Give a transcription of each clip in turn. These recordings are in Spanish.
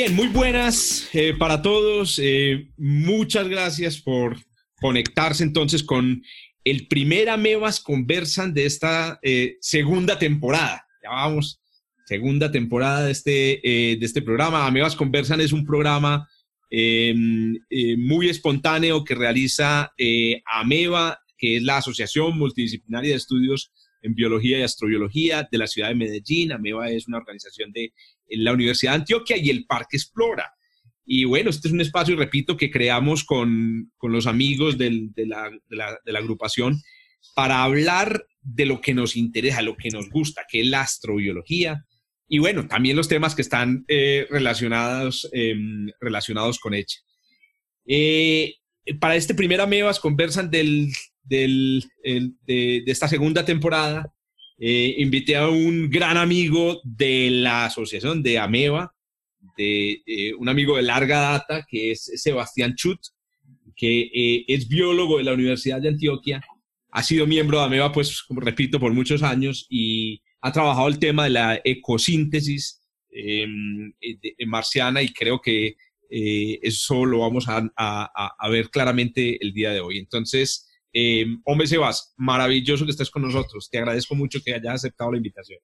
Bien, muy buenas eh, para todos. Eh, muchas gracias por conectarse entonces con el primer Amebas Conversan de esta eh, segunda temporada. Ya vamos, segunda temporada de este, de este programa. Amebas Conversan es un programa muy espontáneo que realiza Ameba, que es la Asociación Multidisciplinaria de Estudios en Biología y Astrobiología de la ciudad de Medellín. AMEBA es una organización de la Universidad de Antioquia y el Parque Explora. Y bueno, este es un espacio, y repito, que creamos con, con los amigos del, de, la, de, la, de, la, agrupación para hablar de lo que nos interesa, lo que nos gusta, que es la astrobiología. Y bueno, también los temas que están eh, relacionados, eh, relacionados con ella. Eh, para este primer Amebas conversan del, del, el, de, de, esta segunda temporada. Eh, invité a un gran amigo de la asociación de Ameba, de eh, un amigo de larga data, que es Sebastián Chut, que eh, es biólogo de la Universidad de Antioquia. Ha sido miembro de Ameba, pues, como repito, por muchos años y ha trabajado el tema de la ecosíntesis em, marciana y creo que eh, eso lo vamos a, a, a, ver claramente el día de hoy. Entonces, eh, hombre Sebas, maravilloso que estés con nosotros. Te agradezco mucho que hayas aceptado la invitación.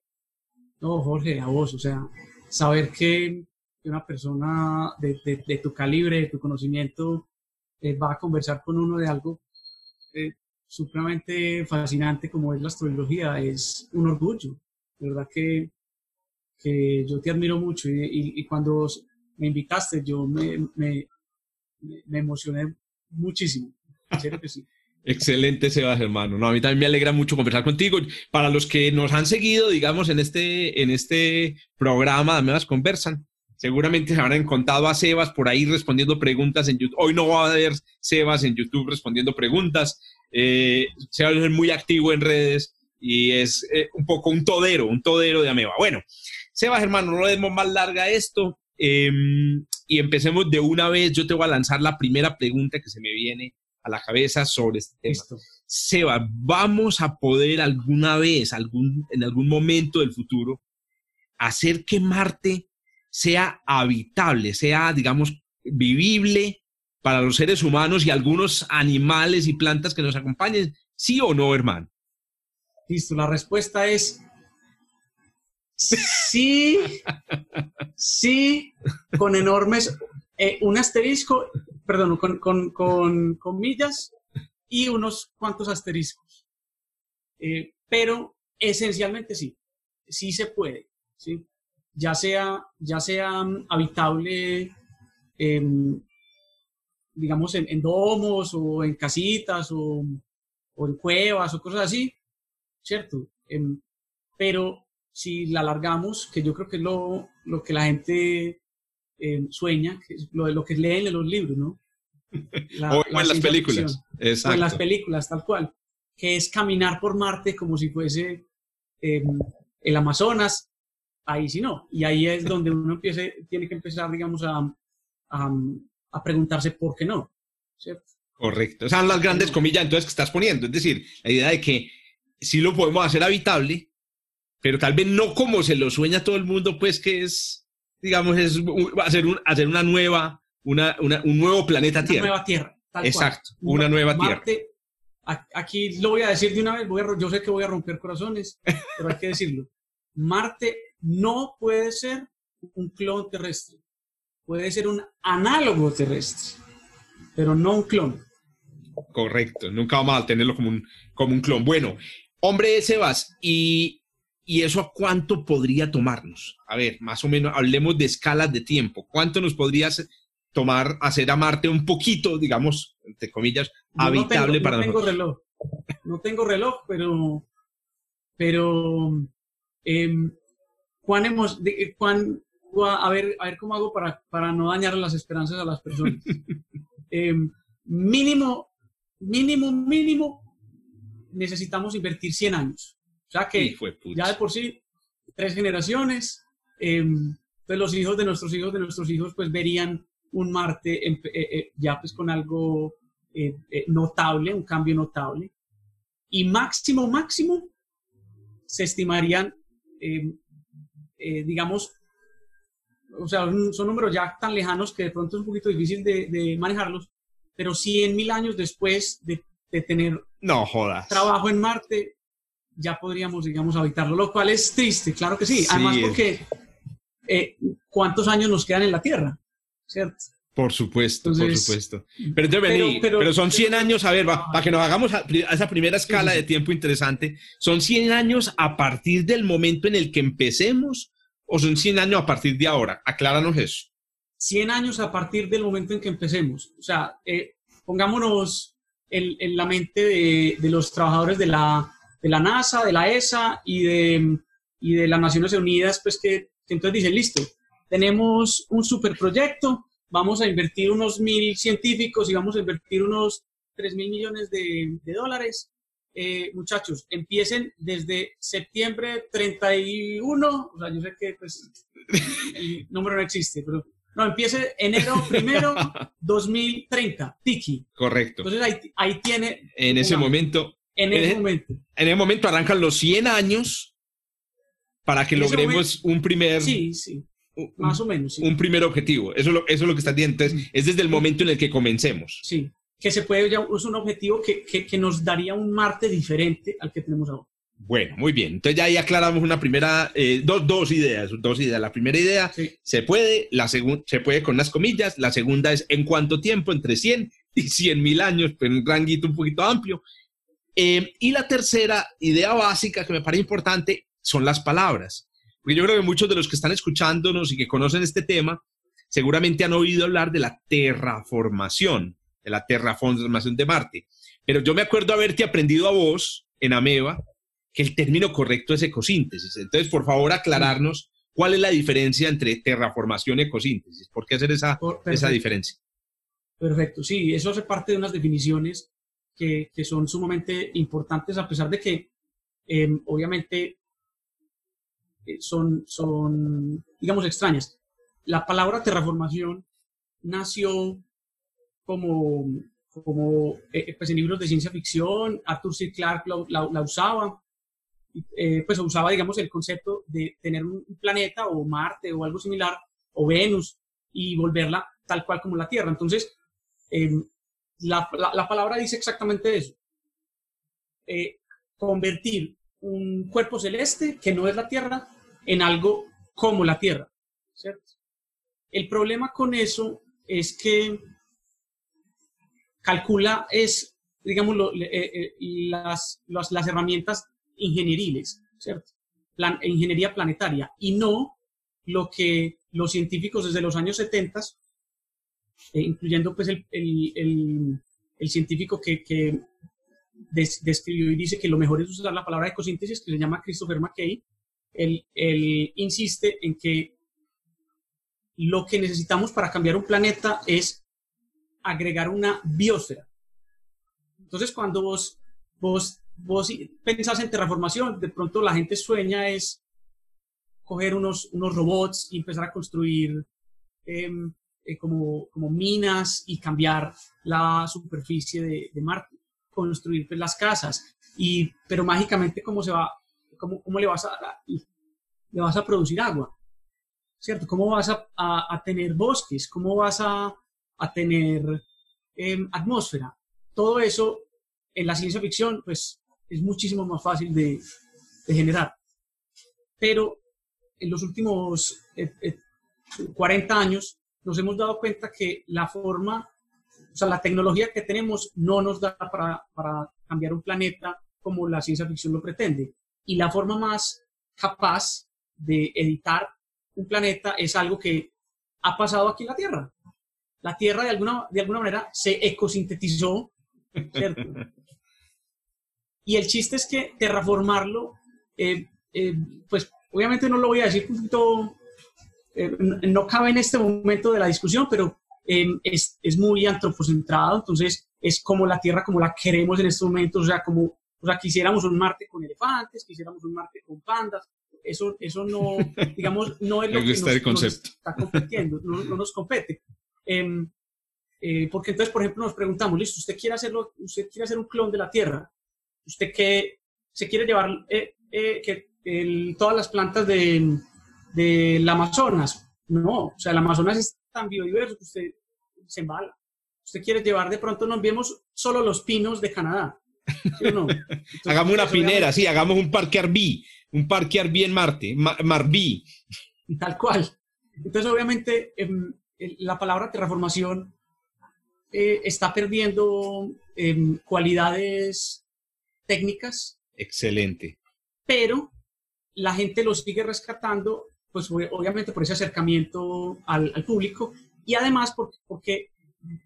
No, Jorge, a vos, o sea, saber que una persona de, tu calibre, de tu conocimiento, eh, va a conversar con uno de algo eh, supremamente fascinante como es la astrología, es un orgullo. De verdad que, yo te admiro mucho y, cuando me invitaste, yo me, me, me emocioné muchísimo. En que sí. Excelente, Sebas, hermano. No, a mí también me alegra mucho conversar contigo. Para los que nos han seguido, digamos, en este, en este programa, Amebas Conversan, seguramente se habrán contado a Sebas por ahí respondiendo preguntas en YouTube. Hoy no va a haber Sebas en YouTube respondiendo preguntas. Eh, Sebas es muy activo en redes y es eh, un poco un todero, un todero de Ameba. Bueno, Sebas, hermano, no le demos más larga esto. Eh, y empecemos de una vez. Yo te voy a lanzar la primera pregunta que se me viene a la cabeza sobre este tema. Listo. Seba, ¿vamos a poder alguna vez, algún, en algún momento del futuro, hacer que Marte sea habitable, sea, digamos, vivible para los seres humanos y algunos animales y plantas que nos acompañen? ¿Sí o no, hermano? Listo, la respuesta es sí, sí, con enormes, eh, un asterisco, perdón, con, con, con, y unos cuantos asteriscos. Eh, pero esencialmente sí, sí se puede, ¿sí? Ya sea, ya sea um, habitable, eh, digamos, en, en, domos o en casitas o, o, en cuevas o cosas así, ¿cierto? Em, pero si la alargamos, que yo creo que es lo, lo que la gente eh, sueña, lo, lo que leen en los libros, ¿no? La, o, la en las películas. Exacto. O en las películas, tal cual. Que es caminar por Marte como si fuese eh, el Amazonas. Ahí sí no. Y ahí es donde uno empiece, tiene que empezar, digamos, a, a, a preguntarse por qué no. ¿cierto? Correcto. Esas son las grandes comillas entonces que estás poniendo. Es decir, la idea de que si lo podemos hacer habitable, pero tal vez no como se lo sueña todo el mundo, pues que es, digamos, es hacer, un, hacer una nueva, una, una, un nuevo planeta una Tierra. Nueva Tierra. Exacto, cual. una nueva Marte, Tierra. Aquí lo voy a decir de una vez, voy a, yo sé que voy a romper corazones, pero hay que decirlo. Marte no puede ser un clon terrestre, puede ser un análogo terrestre, pero no un clon. Correcto, nunca vamos a tenerlo como un, como un clon. Bueno, hombre Sebas, y ¿Y eso a cuánto podría tomarnos? A ver, más o menos, hablemos de escalas de tiempo. ¿Cuánto nos podría tomar hacer a Marte un poquito, digamos, entre comillas, no, habitable no tengo, para no tengo nosotros? reloj. No tengo reloj, pero, pero eh, ¿cuán, hemos, de, cuán, pongo a, ver, a ver cómo hago para, para no dañar las esperanzas a las personas. Em, mínimo, mínimo, mínimo, necesitamos invertir 100 años. Sea que ya de por sí, tres generaciones, em, pues los hijos de nuestros hijos de nuestros hijos pues verían un Marte eh, eh, ya pues con algo eh, notable, un cambio notable. Y máximo, máximo, se estimarían, em, digamos, o sea, son números ya tan lejanos que de pronto es un poquito difícil de, manejarlos, pero 100 mil años después de, tener no jodas. trabajo en Marte, ya podríamos, digamos, habitarlo, lo cual es triste, claro que sí. Además, porque eh, ¿cuántos años nos quedan en la Tierra? ¿Cierto? Por supuesto, por supuesto. Pero, pero, son 100 años, a ver, para que nos hagamos a, esa primera escala de tiempo interesante, ¿son 100 años a partir del momento en el que empecemos o son 100 años a partir de ahora? Acláranos eso. 100 años a partir del momento en que empecemos. O sea, eh, pongámonos en, la mente de, los trabajadores de la, de la NASA, de la ESA y de, y de las Naciones Unidas, pues que, entonces dicen, listo, tenemos un superproyecto, vamos a invertir unos mil científicos y vamos a invertir unos 3 mil millones de, de dólares eh, muchachos, empiecen desde septiembre 31, o sea, yo sé que pues, el número no existe, pero no, empiece enero primero 2030, Tiki. Correcto. Entonces ahí, tiene... En ese momento... En ese momento. En ese momento arrancan los 100 años para que logremos un primer... Sí, sí. Más o menos. Un primer objetivo. Eso es, lo, eso es lo que está diciendo. Entonces, es desde el momento en el que comencemos. Sí que se puede, es un objetivo que, que, nos daría un Marte diferente al que tenemos ahora. Bueno, muy bien. Entonces ya ahí aclaramos una primera, eh, dos, dos, ideas, dos ideas. La primera idea, se puede, la segunda, se puede con las comillas. La segunda es en cuánto tiempo, entre 100 y 100 mil años, pues un ranguito un poquito amplio. Eh, y la tercera idea básica que me parece importante son las palabras. Porque yo creo que muchos de los que están escuchándonos y que conocen este tema, seguramente han oído hablar de la terraformación de la terraformación de Marte. Pero yo me acuerdo haberte aprendido a vos en Ameba que el término correcto es ecosíntesis. Entonces, por favor, aclararnos cuál es la diferencia entre terraformación y ecosíntesis. ¿Por qué hacer esa, esa diferencia? Perfecto, sí, eso hace parte de unas definiciones que, que son sumamente importantes, a pesar de que, em, obviamente, eh, son, son, digamos, extrañas. La palabra terraformación nació como, como eh, pues en libros de ciencia ficción, Arthur C. Clarke la, usaba, eh, pues usaba, digamos, el concepto de tener un planeta o Marte o algo similar, o Venus, y volverla tal cual como la Tierra. Entonces, la, la, palabra dice exactamente eso. Eh, convertir un cuerpo celeste, que no es la Tierra, en algo como la Tierra. El problema con eso es que calcula es, digamos, eh, eh, las, las, herramientas ingenieriles, ¿cierto? Ingeniería planetaria, y no lo que los científicos desde los años 70, eh, incluyendo pues el, el, el, científico que, que describió y dice que lo mejor es usar la palabra ecosíntesis, que se llama Christopher McKay, él, él insiste en que lo que necesitamos para cambiar un planeta es agregar una biosfera. Entonces, cuando vos, vos, vos pensás en terraformación, de pronto la gente sueña es coger unos, unos robots y empezar a construir em, eh, como, como, minas y cambiar la superficie de, de Marte, construir pues, las casas. Y, pero mágicamente, ¿cómo, se va, cómo, cómo le, vas a, le vas a producir agua? ¿Cierto? ¿Cómo vas a, a tener bosques? ¿Cómo vas a, a tener em, atmósfera. Todo eso en la ciencia ficción, pues es muchísimo más fácil de, generar. Pero en los últimos 40 eh, eh, años nos hemos dado cuenta que la forma, o sea, la tecnología que tenemos no nos da para, para cambiar un planeta como la ciencia ficción lo pretende. Y la forma más capaz de editar un planeta es algo que ha pasado aquí en la Tierra la Tierra de alguna, de alguna manera se ecosintetizó, ¿cierto? y el chiste es que terraformarlo, eh, eh, pues obviamente no lo voy a decir un poquito eh, no cabe en este momento de la discusión, pero em, es, es, muy antropocentrado, entonces es como la Tierra como la queremos en estos momentos, o sea, como o sea, quisiéramos un Marte con elefantes, quisiéramos un Marte con pandas, eso, eso no, digamos, no es lo que nos, está competiendo, no, no, nos compete. Em, eh, porque entonces, por ejemplo, nos preguntamos, listo, usted quiere hacerlo, usted quiere hacer un clon de la Tierra, usted que se quiere llevar eh, que todas las plantas de, del Amazonas. No, o sea, el Amazonas es tan biodiverso que usted se embala. Usted quiere llevar de pronto, no enviemos solo los pinos de Canadá. hagamos una pinera, sí, hagamos un parque Arbí, un parque Arbí en Marte, Marbí. Tal cual. Entonces, obviamente, em, la palabra terraformación eh, está perdiendo em, cualidades técnicas. Excelente. Pero la gente lo sigue rescatando, pues obviamente por ese acercamiento al, público y además porque, porque,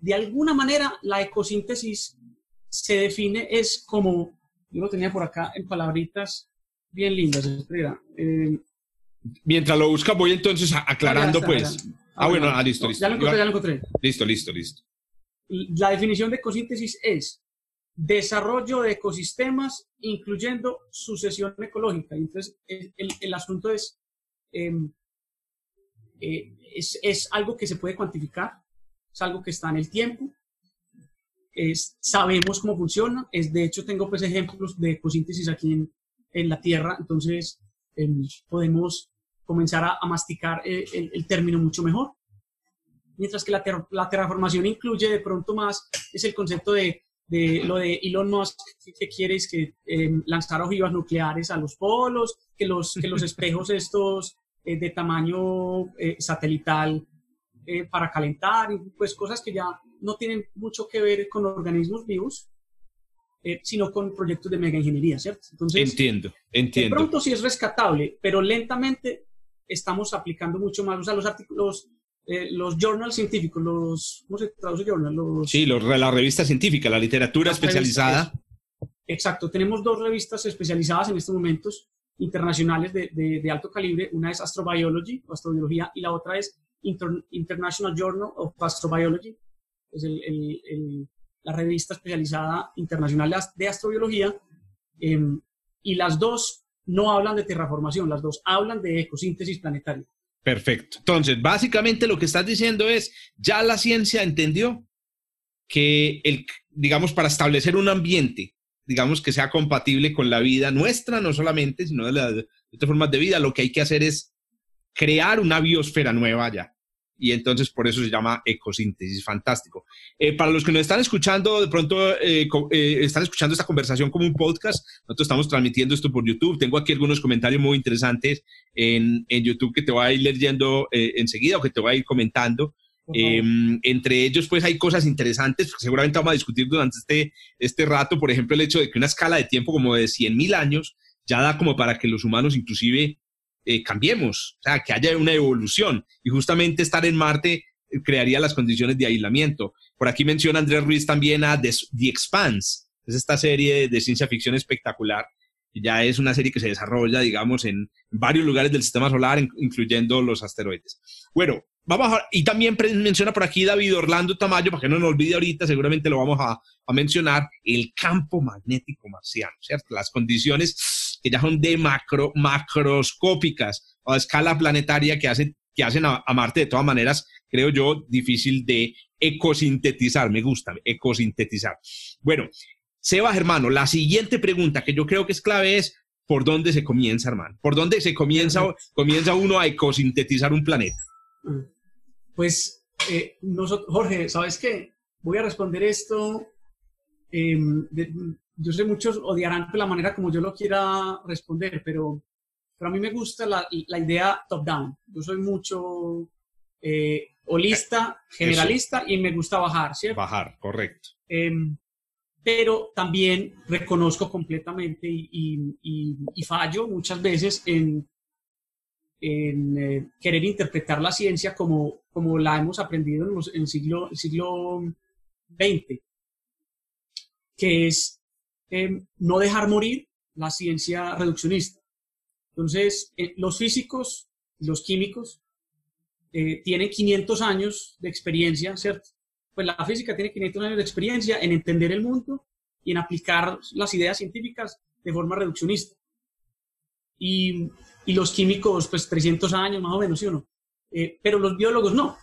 de alguna manera la ecosíntesis se define es como, yo lo tenía por acá en palabritas bien lindas, eh, Mientras lo busca, voy entonces aclarando, pues. Ah, bueno, ah, listo, listo. Ya lo encontré, ya lo encontré. Listo, listo, listo. La definición de ecosíntesis es desarrollo de ecosistemas, incluyendo sucesión ecológica. Entonces, el, el, asunto es, em, eh, es, algo que se puede cuantificar, es algo que está en el tiempo, es, sabemos cómo funciona, es, de hecho tengo pues ejemplos de ecosíntesis aquí en, la Tierra, entonces em, podemos comenzar a, masticar eh, el, el, término mucho mejor. Mientras que la, la terraformación incluye de pronto más, es el concepto de de lo de Elon Musk que quiere es que em, lanzar ojivas nucleares a los polos, que los, que los espejos estos eh, de tamaño eh, satelital eh, para calentar, pues cosas que ya no tienen mucho que ver con organismos vivos, sino con proyectos de mega ingeniería, ¿cierto? Entonces, entiendo, entiendo. De pronto sí es rescatable, pero lentamente estamos aplicando mucho más, o sea, los artículos, eh, los journals científicos, los, ¿cómo se traduce journal? Los, sí, los, la revista científica, la literatura especializada. exacto, tenemos dos revistas especializadas en estos momentos internacionales de, de, alto calibre. Una es Astrobiology, astrobiología, y la otra es International Journal of Astrobiology, es el, el, la revista especializada internacional de astrobiología. Em, y las dos no hablan de terraformación, las dos hablan de ecosíntesis planetaria. Perfecto. Entonces, básicamente lo que estás diciendo es, ya la ciencia entendió que, el, digamos, para establecer un ambiente, digamos, que sea compatible con la vida nuestra, no solamente, sino de, las otras formas de vida, lo que hay que hacer es crear una biosfera nueva ya y entonces por eso se llama ecosíntesis, fantástico. Eh, para los que nos están escuchando, de pronto eh, eh, están escuchando esta conversación como un podcast, nosotros estamos transmitiendo esto por YouTube, tengo aquí algunos comentarios muy interesantes en, en YouTube que te voy a ir leyendo enseguida o que te voy a ir comentando. Em, entre ellos, pues hay cosas interesantes que seguramente vamos a discutir durante este, este rato, por ejemplo, el hecho de que una escala de tiempo como de 100.000 años ya da como para que los humanos inclusive eh, cambiemos, o sea, que haya una evolución. Y justamente estar en Marte eh, crearía las condiciones de aislamiento. Por aquí menciona Andrés Ruiz también a The, Expanse, es esta serie de ciencia ficción espectacular, ya es una serie que se desarrolla, digamos, en varios lugares del sistema solar, incluyendo los asteroides. Bueno, vamos a, y también menciona por aquí David Orlando Tamayo, para que no nos olvide ahorita, seguramente lo vamos a, a mencionar, el campo magnético marciano, ¿cierto? Las condiciones que ya son de macro, macroscópicas o a escala planetaria que, hacen, que hacen a, Marte de todas maneras, creo yo, difícil de ecosintetizar. Me gusta, ecosintetizar. Bueno, Seba, hermano, la siguiente pregunta que yo creo que es clave es, ¿por dónde se comienza, hermano? ¿Por dónde se comienza, comienza uno a ecosintetizar un planeta? Pues, eh, nosotros, Jorge, ¿sabes qué? Voy a responder esto em, yo sé muchos odiarán la manera como yo lo quiera responder, pero, pero a mí me gusta la, la idea top-down. Yo soy mucho eh, holista, generalista y me gusta bajar, ¿cierto? Bajar, correcto. Em, pero también reconozco completamente y, y, y, fallo muchas veces en, en eh, querer interpretar la ciencia como, como la hemos aprendido en, el siglo, el siglo XX, que es no dejar morir la ciencia reduccionista. Entonces, eh, los físicos los químicos eh, tiene 500 años de experiencia, ¿cierto? Pues la física tiene 500 años de experiencia en entender el mundo y en aplicar las ideas científicas de forma reduccionista. Y, y los químicos, pues 300 años más o menos, ¿sí o no? Eh, pero los biólogos no.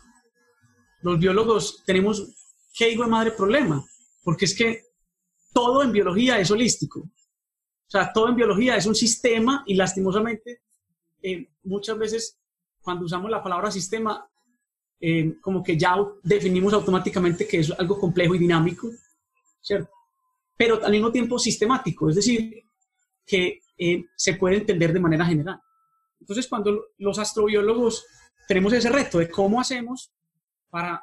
Los biólogos tenemos, ¿qué hijo de madre problema? Porque es que todo en biología es holístico. O sea, todo en biología es un sistema y lastimosamente eh, muchas veces cuando usamos la palabra sistema, eh, como que ya definimos automáticamente que es algo complejo y dinámico, ¿cierto? Pero al mismo tiempo sistemático, es decir, que se puede entender de manera general. Entonces, cuando los astrobiólogos tenemos ese reto de cómo hacemos para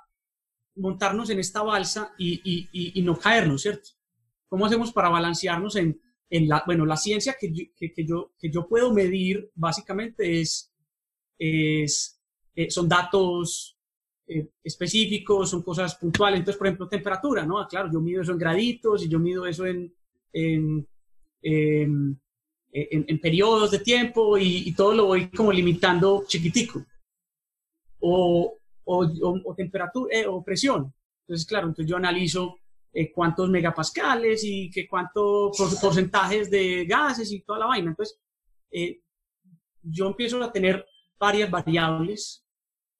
montarnos en esta balsa y, no caernos, ¿cierto? ¿Cómo hacemos para balancearnos en, la, bueno, la ciencia que yo, que, yo, puedo medir básicamente es, es eh, son datos eh, específicos, son cosas puntuales. Entonces, por ejemplo, temperatura, ¿no? Ah, claro, yo mido eso en graditos y yo mido eso en, en, en, periodos de tiempo y, y, todo lo voy como limitando chiquitico o, o, temperatura eh, o presión. Entonces, claro, entonces yo analizo eh, cuántos megapascales y que cuántos porcentajes de gases y toda la vaina. Entonces, eh, yo empiezo a tener varias variables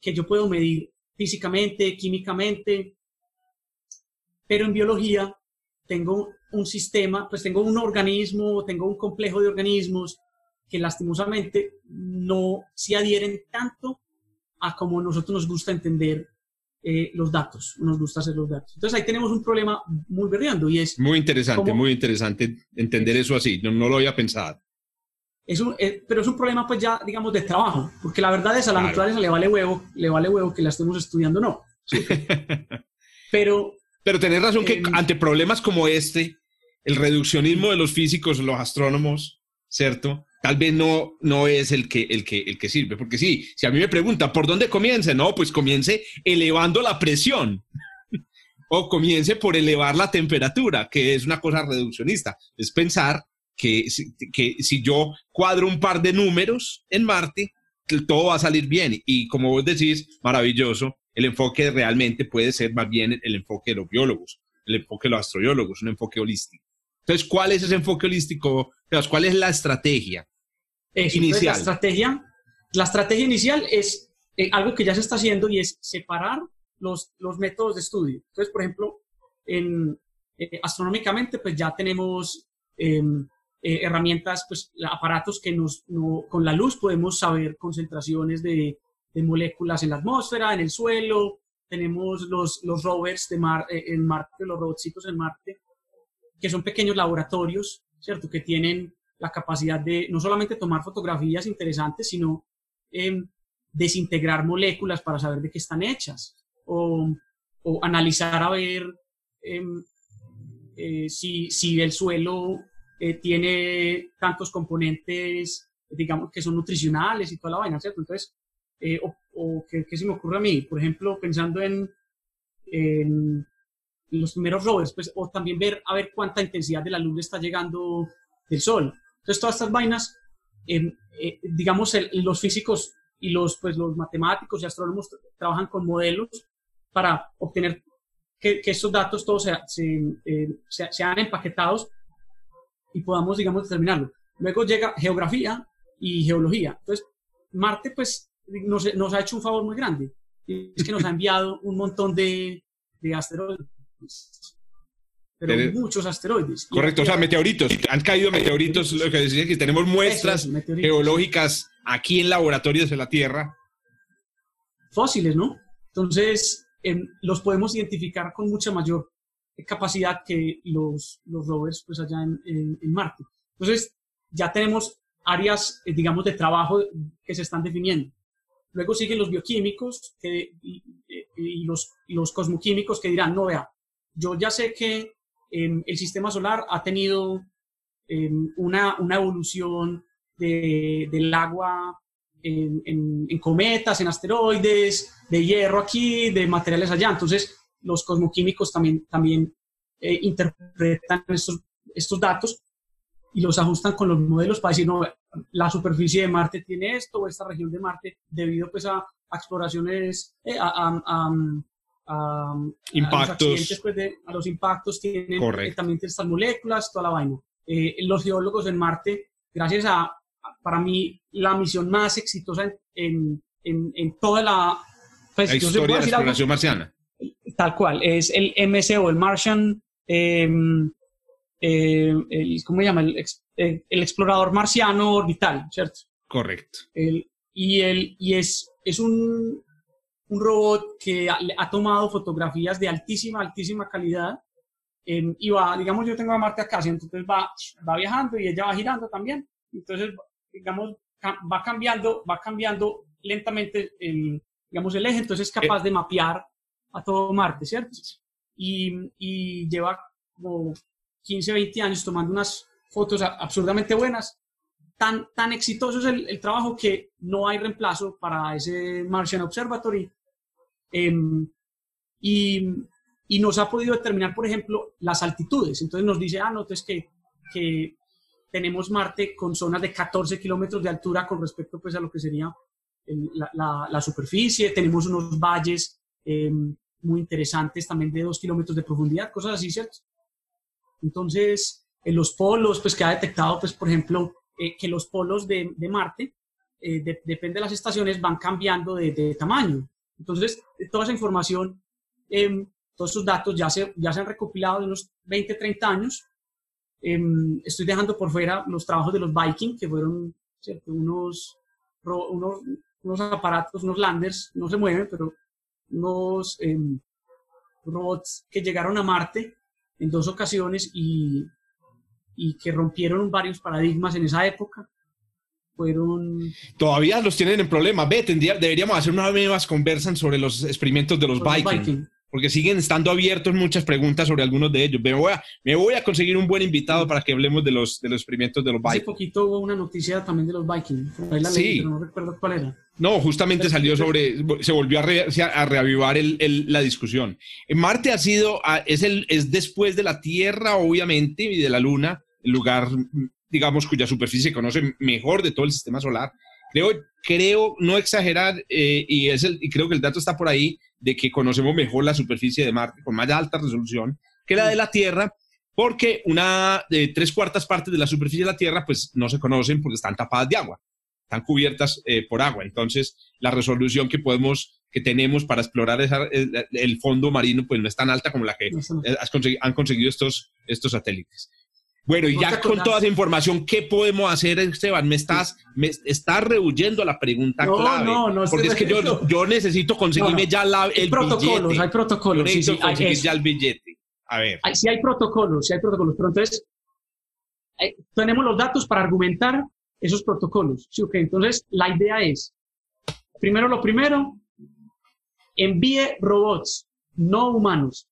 que yo puedo medir físicamente, químicamente, pero en biología tengo un sistema, pues tengo un organismo, tengo un complejo de organismos que lastimosamente no se adhieren tanto a como nosotros nos gusta entender eh, los datos, nos gusta hacer los datos. Entonces ahí tenemos un problema muy berreando y es... Muy interesante, muy interesante entender eso así, no, no lo había pensado. Es un, eh, pero es un problema pues ya, digamos, de trabajo, porque la verdad es a la naturaleza le vale huevo, le vale huevo que la estemos estudiando no. pero... Pero tenés razón que em, ante problemas como este, el reduccionismo de los físicos, los astrónomos, ¿cierto? Tal vez no, no es el que, el, que, el que sirve. Porque sí, si a mí me pregunta, ¿por dónde comience? No, pues comience elevando la presión. o comience por elevar la temperatura, que es una cosa reduccionista. Es pensar que, que si yo cuadro un par de números en Marte, todo va a salir bien. Y como vos decís, maravilloso, el enfoque realmente puede ser más bien el enfoque de los biólogos, el enfoque de los astrobiólogos, un enfoque holístico. Entonces, ¿cuál es ese enfoque holístico? ¿Cuál es la estrategia? Inicial. La estrategia, la estrategia inicial es eh, algo que ya se está haciendo y es separar los, los métodos de estudio. Entonces, por ejemplo, en, eh, astronómicamente, pues ya tenemos em, eh, herramientas, pues aparatos que nos, con la luz podemos saber concentraciones de, de, moléculas en la atmósfera, en el suelo. Tenemos los, los rovers de Mar, en Marte, los robotcitos en Marte, que son pequeños laboratorios, ¿cierto? Que tienen la capacidad de no solamente tomar fotografías interesantes, sino em, desintegrar moléculas para saber de qué están hechas o, analizar a ver em, eh, si, si, el suelo eh, tiene tantos componentes, digamos, que son nutricionales y toda la vaina, ¿cierto? Entonces, eh, o, ¿qué, se me ocurre a mí? Por ejemplo, pensando en, los primeros rovers, pues, o también ver a ver cuánta intensidad de la luz está llegando del sol. Entonces, todas estas vainas, eh, eh, digamos, los físicos y los, pues, los matemáticos y astrónomos trabajan con modelos para obtener que, estos datos todos eh, sean empaquetados y podamos, digamos, determinarlo. Luego llega geografía y geología. Entonces, Marte, pues, nos, nos ha hecho un favor muy grande. Y es que nos ha enviado un montón de, de asteroides pero muchos asteroides. Correcto, o sea, meteoritos. Han caído meteoritos, lo que decía que tenemos muestras geológicas aquí en laboratorios de la Tierra. Fósiles, ¿no? Entonces, em, los podemos identificar con mucha mayor capacidad que los, los rovers pues allá en, en, Marte. Entonces, ya tenemos áreas, eh, digamos, de trabajo que se están definiendo. Luego siguen los bioquímicos que, y, y, los, y los cosmoquímicos que dirán, no, vea, yo ya sé que el sistema solar ha tenido em, una, una, evolución del agua en, cometas, en asteroides, de hierro aquí, de materiales allá. Entonces, los cosmoquímicos también, también eh, interpretan estos, estos datos y los ajustan con los modelos para decir, no, la superficie de Marte tiene esto, o esta región de Marte, debido pues a, exploraciones, eh, a, impactos. A los, pues, a los impactos, tienen eh, también estas moléculas, toda la vaina. Eh, los geólogos en Marte, gracias a, para mí, la misión más exitosa en, en, en toda la... Pues, la historia de la exploración marciana. Tal cual, es el MSO, el Martian... Em, el, ¿Cómo se llama? El, el, explorador marciano orbital, ¿cierto? Correcto. El, y, el, y es, es un, un robot que ha, tomado fotografías de altísima, altísima calidad em, y va, digamos, yo tengo a Marte acá, entonces va, va viajando y ella va girando también. Entonces, digamos, va cambiando, va cambiando lentamente el, digamos, el eje, entonces es capaz eh. de mapear a todo Marte, ¿cierto? Y, y lleva como 15, 20 años tomando unas fotos absurdamente buenas tan, tan exitoso es el, trabajo que no hay reemplazo para ese Martian Observatory. Em, y, y, nos ha podido determinar, por ejemplo, las altitudes. Entonces nos dice, ah, no, entonces que, que tenemos Marte con zonas de 14 kilómetros de altura con respecto pues, a lo que sería la, la, superficie. Tenemos unos valles em, muy interesantes también de 2 kilómetros de profundidad, cosas así, ¿cierto? Entonces, en los polos, pues que ha detectado, pues, por ejemplo, eh, que los polos de, de Marte, eh, depende de las estaciones, van cambiando de, de tamaño. Entonces, toda esa información, eh, todos esos datos ya se, ya se han recopilado de unos 20, 30 años. Em, estoy dejando por fuera los trabajos de los Viking, que fueron Unos, unos, unos, aparatos, unos landers, no se mueven, pero unos em, robots que llegaron a Marte en dos ocasiones y y que rompieron varios paradigmas en esa época. Fueron... Todavía los tienen en problema. Ve, deberíamos hacer unas nuevas conversan sobre los experimentos de los, Vikings. Porque siguen estando abiertos muchas preguntas sobre algunos de ellos. Me voy, a, me voy a conseguir un buen invitado para que hablemos de los, de los experimentos de los Vikings. Hace poquito hubo una noticia también de los Vikings. sí. no recuerdo cuál era. No, justamente salió sobre, se volvió a, a reavivar el, la discusión. Marte ha sido, es, el, es después de la Tierra, obviamente, y de la Luna, el lugar, digamos, cuya superficie se conoce mejor de todo el sistema solar. Creo, creo no exagerar, eh, y, es el, y creo que el dato está por ahí, de que conocemos mejor la superficie de Marte con más alta resolución que la de la Tierra, porque una de tres cuartas partes de la superficie de la Tierra, pues no se conocen porque están tapadas de agua están cubiertas eh, por agua. Entonces, la resolución que podemos, que tenemos para explorar el, fondo marino, pues no es tan alta como la que eh, han conseguido estos, estos satélites. Bueno, y ya con toda esa información, ¿qué podemos hacer, Esteban? Me estás, me estás rehuyendo la pregunta no, clave. No, no, Porque es que yo, yo necesito conseguirme ya la, el hay protocolos, billete. Hay protocolos, sí, sí, conseguir ya el billete. A ver. sí hay protocolos, sí hay protocolos. Pero entonces, eh, tenemos los datos para argumentar esos protocolos. ¿sí? Okay. Entonces, la idea es, primero lo primero, envíe robots no humanos.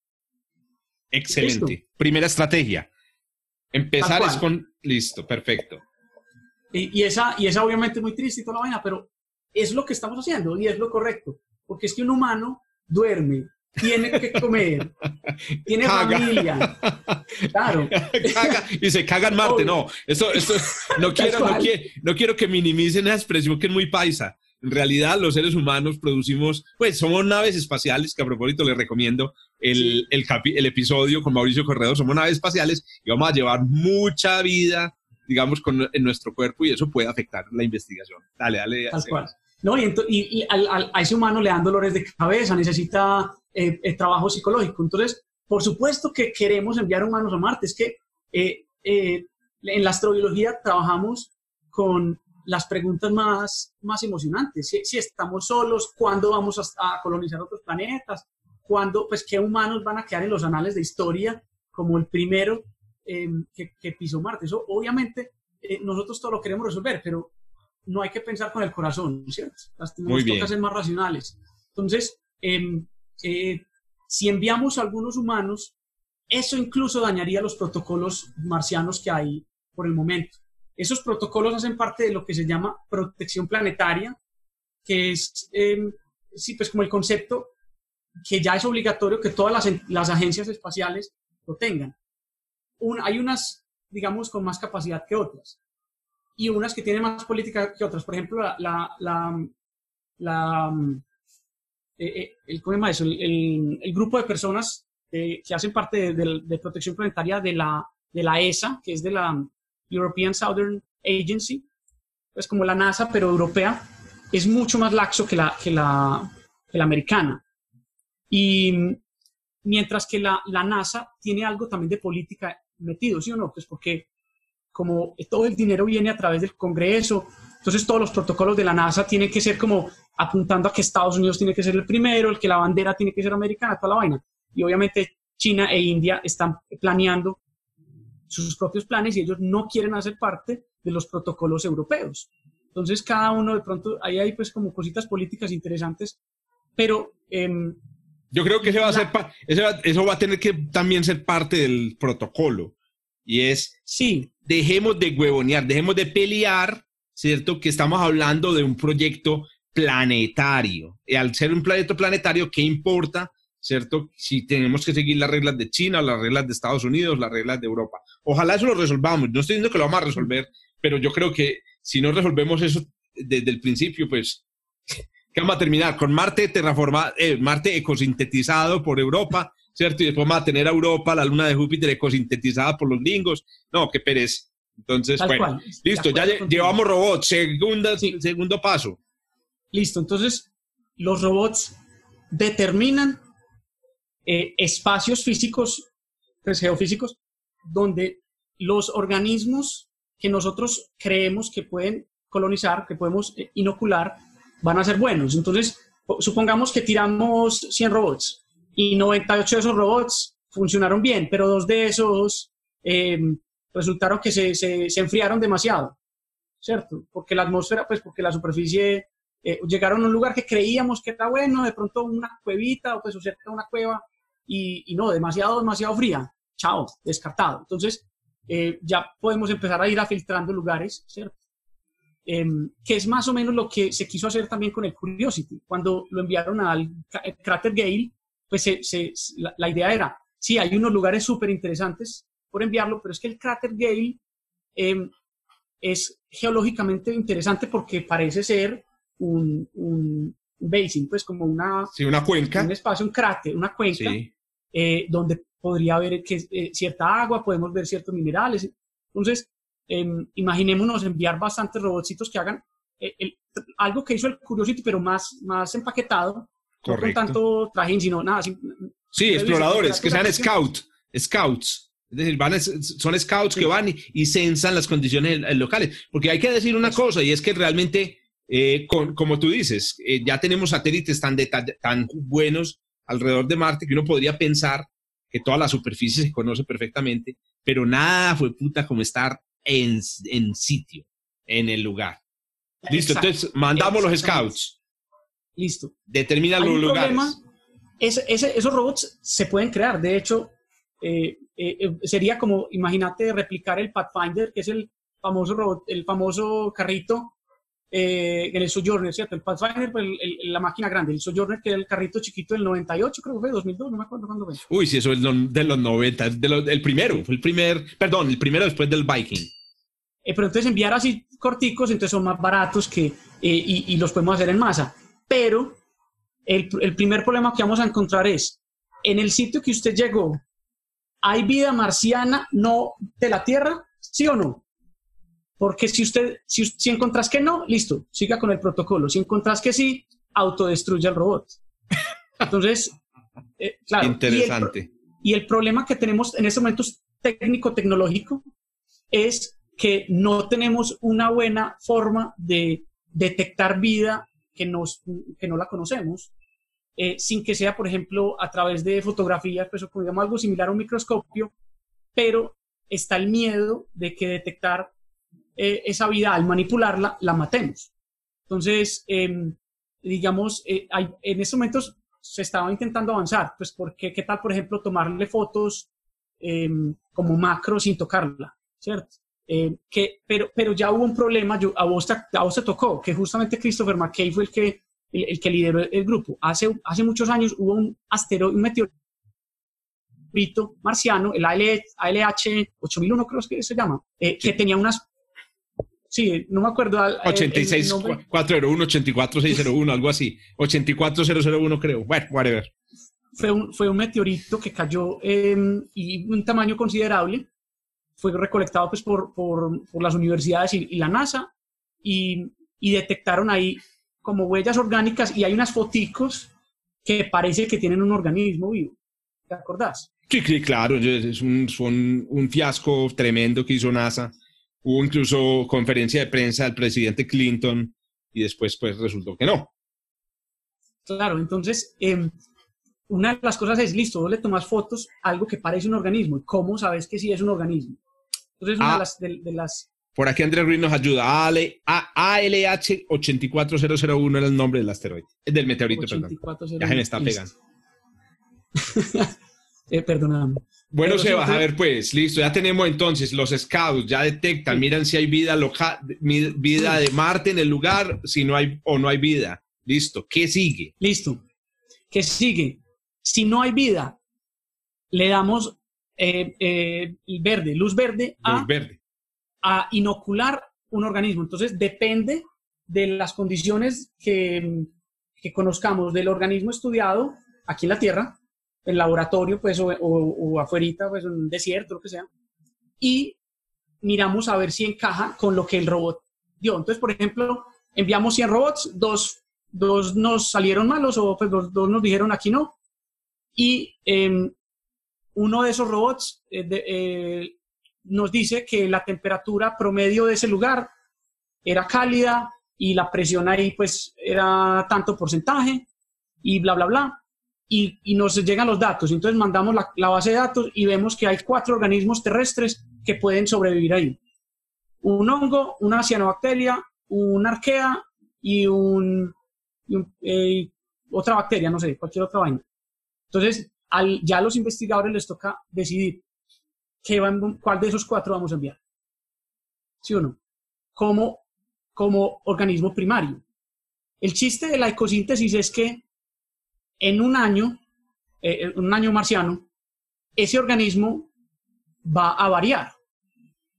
Excelente. Primera estrategia. Empezar es con, listo, perfecto. Y, esa, y esa obviamente es muy triste y toda la vaina, pero es lo que estamos haciendo y es lo correcto. Porque es que un humano duerme, tiene que comer, tiene familia. Claro. y se caga en Marte. No, eso, eso no, quiero, no, quiero, no quiero que minimicen esa expresión que es muy paisa. En realidad, los seres humanos producimos, pues somos naves espaciales, que a propósito les recomiendo el, el, el episodio con Mauricio Corredor, somos naves espaciales y vamos a llevar mucha vida, digamos, con, en nuestro cuerpo y eso puede afectar la investigación. Dale, dale. No, y, y, a ese humano le dan dolores de cabeza, necesita eh, eh, trabajo psicológico. Entonces, por supuesto que queremos enviar humanos a Marte. Es que eh, en la astrobiología trabajamos con las preguntas más, más emocionantes. Si, estamos solos, ¿cuándo vamos a, colonizar otros planetas? ¿Cuándo, pues, qué humanos van a quedar en los anales de historia como el primero em, que, que, pisó Marte? Eso, obviamente, nosotros todo lo queremos resolver, pero no hay que pensar con el corazón, ¿cierto? Las toca ser más racionales. Entonces, eh, eh, si enviamos a algunos humanos, eso incluso dañaría los protocolos marcianos que hay por el momento. Esos protocolos hacen parte de lo que se llama protección planetaria, que es, em, sí, pues como el concepto que ya es obligatorio que todas las, las agencias espaciales lo tengan. hay unas, digamos, con más capacidad que otras y unas que tienen más política que otras. Por ejemplo, la, la, la, el, el, el, grupo de personas que hacen parte de, de, protección planetaria de la, de la ESA, que es de la European Southern Agency, pues como la NASA, pero europea, es mucho más laxo que la, que la, que la americana. Y mientras que la, la, NASA tiene algo también de política metido, ¿sí o no? Pues porque como todo el dinero viene a través del Congreso, entonces todos los protocolos de la NASA tienen que ser como apuntando a que Estados Unidos tiene que ser el primero, el que la bandera tiene que ser americana, toda la vaina. Y obviamente China e India están planeando sus propios planes y ellos no quieren hacer parte de los protocolos europeos. Entonces cada uno de pronto, ahí hay pues como cositas políticas interesantes, pero... Em, Yo creo que eso va, a ser eso va a tener que también ser parte del protocolo. Y es, sí. dejemos de huevonear, dejemos de pelear, ¿cierto? Que estamos hablando de un proyecto planetario. Y al ser un proyecto planetario, ¿qué importa ¿cierto? Si tenemos que seguir las reglas de China, las reglas de Estados Unidos, las reglas de Europa. Ojalá eso lo resolvamos. No estoy diciendo que lo vamos a resolver, pero yo creo que si no resolvemos eso desde el principio, pues, ¿qué vamos a terminar? Con Marte terraformado, eh, Marte ecosintetizado por Europa, ¿cierto? Y después vamos a tener a Europa, la luna de Júpiter ecosintetizada por los lingos. No, qué pereza. Entonces, bueno, listo, ya llevamos robots. Segunda, Segundo paso. Listo, entonces los robots determinan eh, espacios físicos, pues, geofísicos, donde los organismos que nosotros creemos que pueden colonizar, que podemos eh, inocular, van a ser buenos. Entonces, supongamos que tiramos 100 robots y 98 de esos robots funcionaron bien, pero dos de esos em, resultaron que se, se, enfriaron demasiado, ¿cierto? Porque la atmósfera, pues porque la superficie, eh, llegaron a un lugar que creíamos que era bueno, de pronto una cuevita o pues o cerca de una cueva y, no, demasiado, demasiado fría, chao, descartado. Entonces, eh, ya podemos empezar a ir a filtrando lugares, ¿cierto? Em, que es más o menos lo que se quiso hacer también con el Curiosity. Cuando lo enviaron al cráter Gale, pues la, idea era, sí, hay unos lugares súper interesantes por enviarlo, pero es que el cráter Gale em, es geológicamente interesante porque parece ser un, un, basin, pues como una, sí, una cuenca. Un espacio, un cráter, una cuenca, eh, donde podría haber que, eh, cierta agua, podemos ver ciertos minerales. Entonces, em, imaginémonos enviar bastantes robotcitos que hagan eh, algo que hizo el Curiosity, pero más, más empaquetado, no con tanto trajín, sino nada. sí, exploradores, que sean scout, scouts. Es decir, van, son scouts que van y, y censan las condiciones locales. Porque hay que decir una cosa, y es que realmente eh, como tú dices, eh, ya tenemos satélites tan, tan buenos alrededor de Marte que uno podría pensar que toda la superficie se conoce perfectamente, pero nada fue puta como estar en, en sitio, en el lugar. Listo, entonces mandamos los scouts. Listo. Determina los lugares. esos robots se pueden crear. De hecho, eh, sería como, imagínate, replicar el Pathfinder, que es el famoso robot, el famoso carrito eh, en el Sojourner, ¿cierto? El Pathfinder, pues, la máquina grande, el Sojourner, que era el carrito chiquito del 98, creo que fue, 2002, no me acuerdo cuándo fue. Uy, sí, eso es de los 90, de el primero, el primer, perdón, el primero después del Viking. Eh, pero entonces enviar así corticos, entonces son más baratos que, eh, y, y, los podemos hacer en masa. Pero el, el primer problema que vamos a encontrar es, en el sitio que usted llegó, ¿hay vida marciana no de la Tierra? ¿Sí o no? Porque si usted, si, si encontrás que no, listo, siga con el protocolo. Si encontrás que sí, autodestruye el robot. Entonces, eh, claro. Interesante. Y el, problema que tenemos en este momento técnico-tecnológico es que no tenemos una buena forma de detectar vida que, nos, que no la conocemos, eh, sin que sea, por ejemplo, a través de fotografías, pues, o digamos algo similar a un microscopio, pero está el miedo de que detectar eh, esa vida, al manipularla, la matemos. Entonces, em, digamos, eh, en estos momentos se estaba intentando avanzar, pues porque, ¿qué tal, por ejemplo, tomarle fotos em, como macro sin tocarla, ¿cierto? Em, que, pero, pero ya hubo un problema, yo, a, vos te, a vos te tocó, que justamente Christopher McKay fue el que, el, que lideró el, grupo. Hace, hace muchos años hubo un asteroide, un meteorito marciano, el ALH 8001 creo que se llama, eh, que tenía unas sí, no me acuerdo. 86 401, 84 601, algo así. 84001 creo. Bueno, whatever. Fue un, fue un meteorito que cayó y un tamaño considerable. Fue recolectado pues, por, por, por las universidades y, la NASA y, y, detectaron ahí como huellas orgánicas y hay unas foticos que parece que tienen un organismo vivo. ¿Te acordás? Sí, sí, claro, es un, son un fiasco tremendo que hizo NASA. Hubo incluso conferencia de prensa del presidente Clinton y después pues resultó que no. Claro, entonces em, una de las cosas es, listo, vos le tomas fotos algo que parece un organismo. ¿Y cómo sabes que sí es un organismo? Entonces, una de, ah. las, de, las... Por aquí Andrés Ruiz nos ayuda. ALH 84001 era el nombre del asteroide, del meteorito, perdón. Ya se me está pegando. eh, perdóname. Bueno, Sebas, a ver pues, listo, ya tenemos entonces los scouts, ya detectan, miran si hay vida local, vida de Marte en el lugar, si no hay o no hay vida. Listo, ¿qué sigue? Listo. ¿Qué sigue? Si no hay vida, le damos eh, eh, verde, luz verde, a, verde a inocular un organismo. Entonces, depende de las condiciones que, que conozcamos del organismo estudiado aquí en la Tierra, en laboratorio, pues, o, o, pues, un desierto, lo que sea, y miramos a ver si encaja con lo que el robot dio. Entonces, por ejemplo, enviamos 100 robots, dos, dos nos salieron malos o pues dos, dos nos dijeron aquí no, y em, uno de esos robots eh, eh, nos dice que la temperatura promedio de ese lugar era cálida y la presión ahí pues era tanto porcentaje y bla, bla, bla. Y, y nos llegan los datos. Entonces mandamos la, la, base de datos y vemos que hay cuatro organismos terrestres que pueden sobrevivir ahí. Un hongo, una cianobacteria, una arquea y, un, eh, otra bacteria, no sé, cualquier otra vaina. Entonces, al, ya a los investigadores les toca decidir qué van, cuál de esos cuatro vamos a enviar. ¿Sí o no? Como, como organismo primario. El chiste de la ecosíntesis es que en un año, eh, en un año marciano, ese organismo va a variar,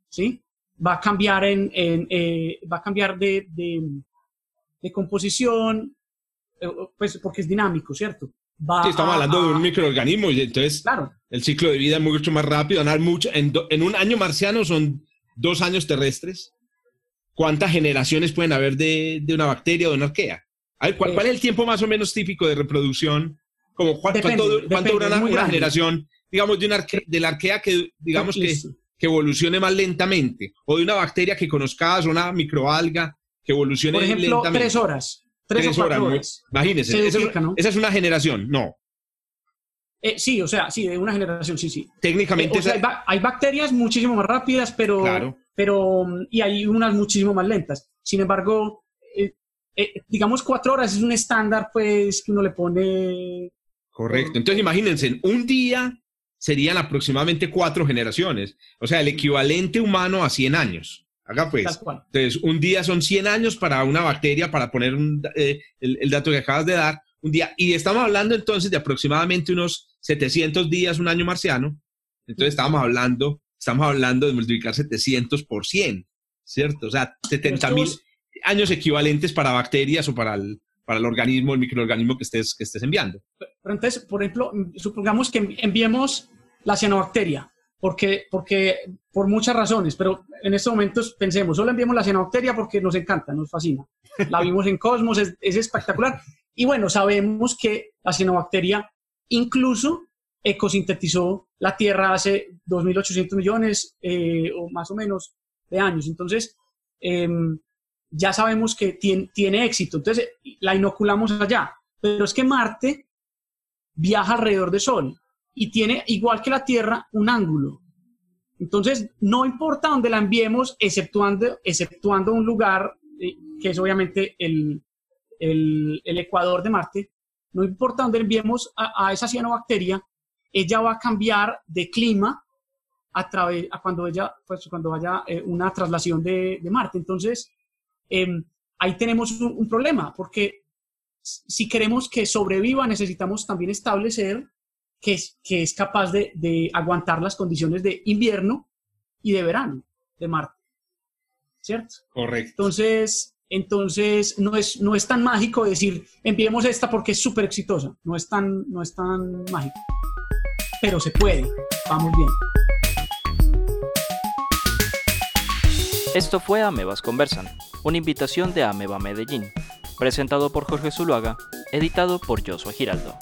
¿sí? Va a cambiar, en, eh, va a cambiar de, de composición, eh, pues porque es dinámico, ¿cierto? estamos hablando de un microorganismo y entonces claro. el ciclo de vida es mucho más rápido. mucho, en, en, un año marciano son dos años terrestres. ¿Cuántas generaciones pueden haber de, de una bacteria o de una arquea? ¿Cuál, ¿cuál, es el tiempo más o menos típico de reproducción? Como, ¿Cuánto, cuánto dura una, generación, digamos, de, una de la arquea que, digamos, que, que, evolucione más lentamente? O de una bacteria que conozcas, una microalga que evolucione Por ejemplo, tres horas. Tres, horas. Imagínense, esa, es una generación, no. Eh, sí, o sea, sí, de una generación, sí, sí. Técnicamente. Eh, hay, bacterias muchísimo más rápidas, pero, claro. pero. Y hay unas muchísimo más lentas. Sin embargo, eh, digamos, cuatro horas es un estándar, pues, que uno le pone. Correcto. Entonces, imagínense, un día serían aproximadamente cuatro generaciones. O sea, el equivalente humano a 100 años. Acá pues. Entonces, un día son 100 años para una bacteria, para poner eh, el, dato que acabas de dar, un día. Y estamos hablando entonces de aproximadamente unos 700 días, un año marciano. Entonces, estamos hablando, estamos hablando de multiplicar 700 por 100, ¿cierto? O sea, 70 mil años equivalentes para bacterias o para el, para el organismo, el microorganismo que estés, que estés enviando. Pero entonces, por ejemplo, supongamos que enviemos la cianobacteria porque, porque por muchas razones, pero en estos momentos pensemos, solo enviamos la cianobacteria porque nos encanta, nos fascina. La vimos en Cosmos, es, espectacular. Y bueno, sabemos que la cianobacteria incluso ecosintetizó la Tierra hace 2.800 millones eh, o más o menos de años. Entonces, em, ya sabemos que tiene, tiene éxito. Entonces, la inoculamos allá. Pero es que Marte viaja alrededor del Sol y tiene, igual que la Tierra, un ángulo. Entonces, no importa dónde la enviemos, exceptuando, exceptuando un lugar eh, que es obviamente el, el, ecuador de Marte, no importa dónde enviemos a, a, esa cianobacteria, ella va a cambiar de clima a través, a cuando ella, pues cuando haya eh, una traslación de, de, Marte. Entonces, em, ahí tenemos un, un problema, porque si queremos que sobreviva, necesitamos también establecer que es, que es capaz de, de, aguantar las condiciones de invierno y de verano de Marte. ¿cierto? Correcto. Entonces, entonces no, es, no es tan mágico decir, enviemos esta porque es súper exitosa. No es, tan, no es tan mágico. Pero se puede. Vamos bien. Esto fue Amebas Conversan, una invitación de Ameba Medellín, presentado por Jorge Zuluaga, editado por Joshua Giraldo.